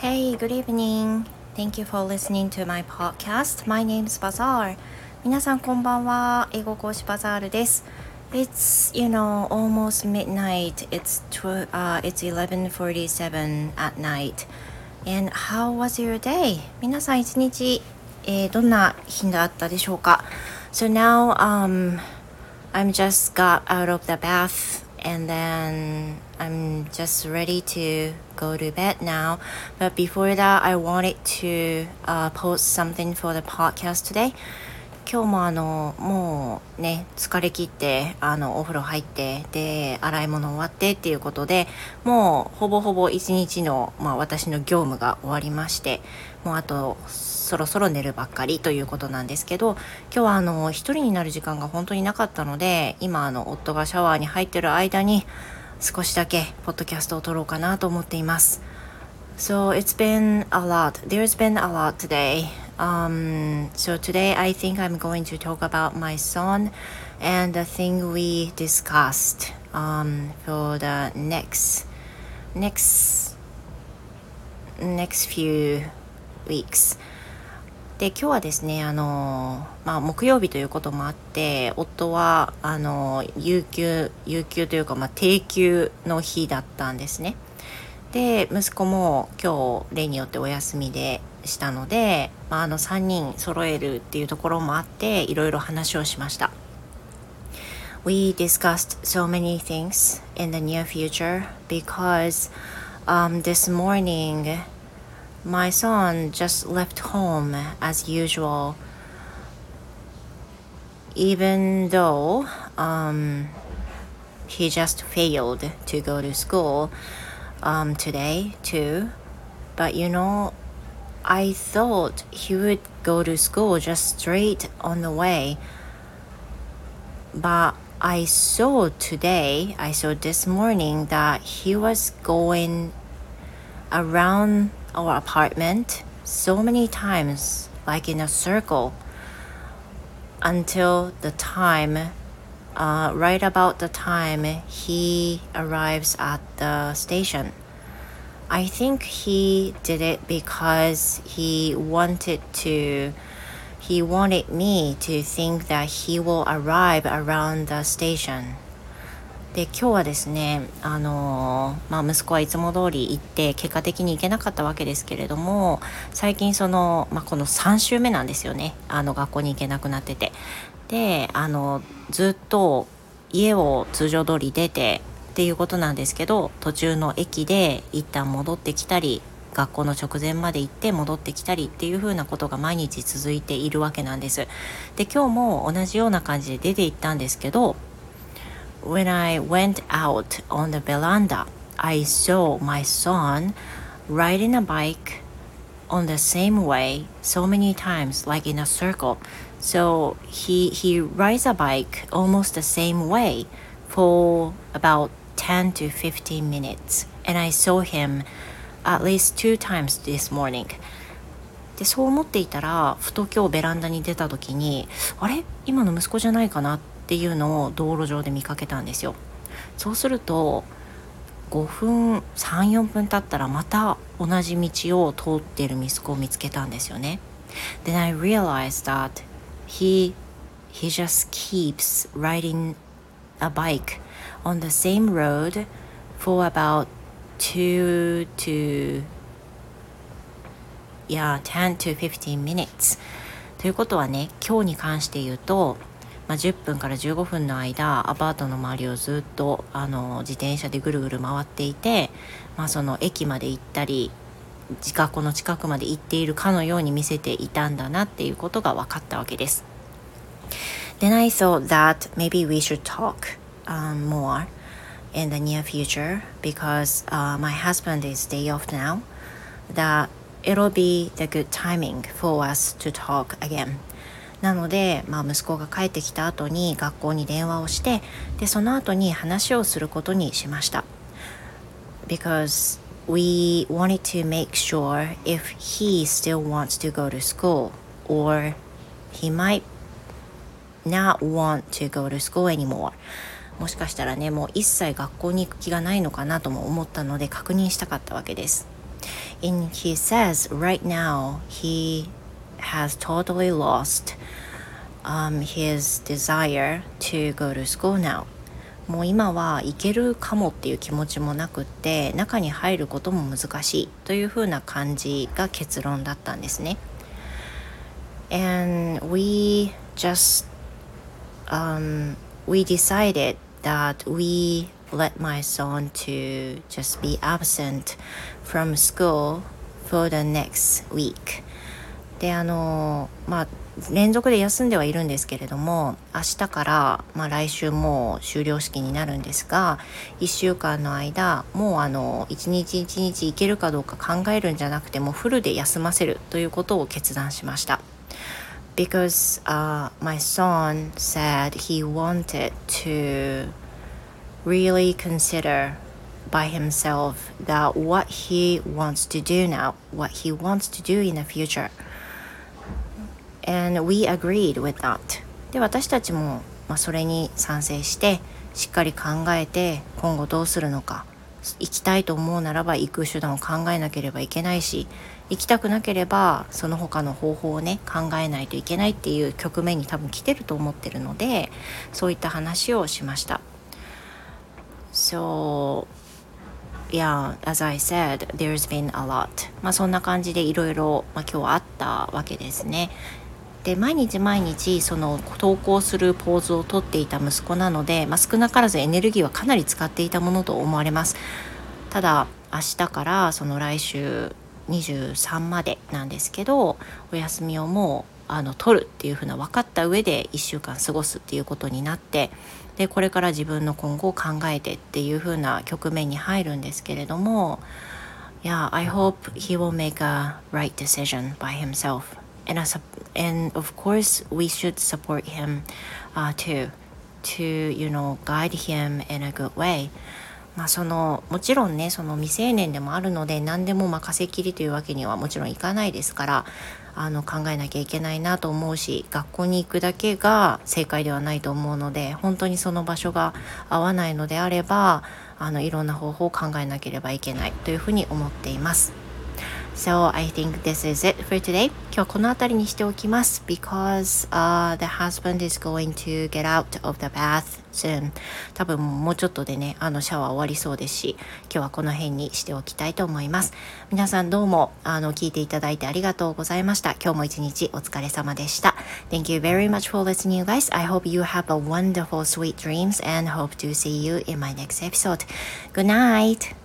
Hey, good evening. Thank you for listening to my podcast. My name is Bazaar. 皆さんこんばんは。英語講師バザールです。It's, you know, almost midnight. It's, tw uh, it's 11.47 at night. And how was your day? 皆さん一日、えー、どんな日だったでしょうか So now, um, I'm just got out of the bath and then I'm just ready to go to bed now. But before that, I wanted to uh, post something for the podcast today. 今日もあのもうね疲れ切ってあのお風呂入ってで洗い物終わってっていうことでもうほぼほぼ一日の、まあ、私の業務が終わりましてもうあとそろそろ寝るばっかりということなんですけど今日はあの一人になる時間が本当になかったので今あの夫がシャワーに入ってる間に少しだけポッドキャストを撮ろうかなと思っています。So it's been a lot. There's been a lot today. Um, so today I think I'm going to talk about my son and the thing we discussed um, for the next next next few weeks. で今日はですねあの、まあ、木曜日ということもあって夫はあの有給有給というか、まあ、定休の日だったんですね。で息子も今日例によってお休みでしたので、まあ、あの3人揃えるっていうところもあっていろいろ話をしました。We discussed so many things in the near future because um, this morning my son just left home as usual even though um, he just failed to go to school um, today too. But you know, I thought he would go to school just straight on the way. But I saw today, I saw this morning that he was going around our apartment so many times, like in a circle, until the time uh, right about the time he arrives at the station. I think he did it because he wanted to he wanted me to think that he will arrive around the station. で今日はですねあのまあ、息子はいつも通り行って結果的に行けなかったわけですけれども最近その、まあ、この3週目なんですよねあの学校に行けなくなっててであのずっと家を通常通り出てっていうことなんですけど途中の駅で一旦戻ってきたり学校の直前まで行って戻ってきたりっていう風なことが毎日続いているわけなんです。で今日も同じような感じで出て行ったんですけど When I went out on the veranda I saw my son riding a bike on the same way so many times like in a circle So he he rides a bike almost the same way for about 10 to 15 minutes and I saw him at least two times this morning でそう思っていたらふと今日ベランダに出た時にあれ今の息子じゃないかなっていうのを道路上で見かけたんですよそうすると5分34分経ったらまた同じ道を通っている息子を見つけたんですよね Then I realized that he he just keeps riding a bike on the same road for about two to yeah 10 to 15 minutes ということはね今日に関して言うと、まあ、10分から15分の間アパートの周りをずっとあの自転車でぐるぐる回っていて、まあ、その駅まで行ったり自家この近くまで行っているかのように見せていたんだなっていうことが分かったわけです。Then I thought that maybe we should talk um, more in the near future because uh, my husband is day off now. That it'll be the good timing for us to talk again. なので、まあ、息子が帰ってきた後に学校に電話をしてでその後に話をすることにしました。Because we wanted to make sure if he still wants to go to school or he might not want to go to school anymore もしかしたらねもう一切学校に行く気がないのかなとも思ったので確認したかったわけです And he says right now he has totally lost um, his desire to go to school now. もう今は行けるかもっていう気持ちもなくって中に入ることも難しいというふうな感じが結論だったんですね。And we just um, we decided that we let my son to just be absent from school for the next week であのまあ連続で休んではいるんですけれども明日から、まあ、来週もう終了式になるんですが1週間の間もうあの1日1日行けるかどうか考えるんじゃなくてもフルで休ませるということを決断しました。because uh, my son said he wanted to really consider by himself that what he wants to do now, what he wants to do in the future. And we agreed with that. で私たちも、まあ、それに賛成してしっかり考えて今後どうするのか行きたいと思うならば行く手段を考えなければいけないし行きたくなければその他の方法をね考えないといけないっていう局面に多分来てると思ってるのでそういった話をしました。So yeah, as I said, there's been a lot. まあそんな感じでいろいろ今日あったわけですね。で毎日毎日その投稿するポーズをとっていた息子なので、まあ、少なからずエネルギーはかなり使っていたものと思われますただ明日からその来週23までなんですけどお休みをもうあの取るっていうふうな分かった上で1週間過ごすっていうことになってでこれから自分の今後を考えてっていうふうな局面に入るんですけれども Yeah, I hope he will make a right decision by himself. And, as a, and of course, we should support him uh, too, to, you know, guide him in a good way. まあそのもちろんねその未成年でもあるので何でも任せきりというわけにはもちろんいかないですからあの考えなきゃいけないなと思うし学校に行くだけが正解ではないと思うので本当にその場所が合わないのであればあのいろんな方法を考えなければいけないというふうに思っています。So I think this is it for today. 今日この辺りにしておきます because、uh, the husband is going to get out of the bath soon. 多分もうちょっとでね、あのシャワー終わりそうですし、今日はこの辺にしておきたいと思います。皆さんどうもあの聞いていただいてありがとうございました。今日も一日お疲れ様でした。Thank you very much for listening, you guys. I hope you have a wonderful, sweet dreams and hope to see you in my next episode. Good night!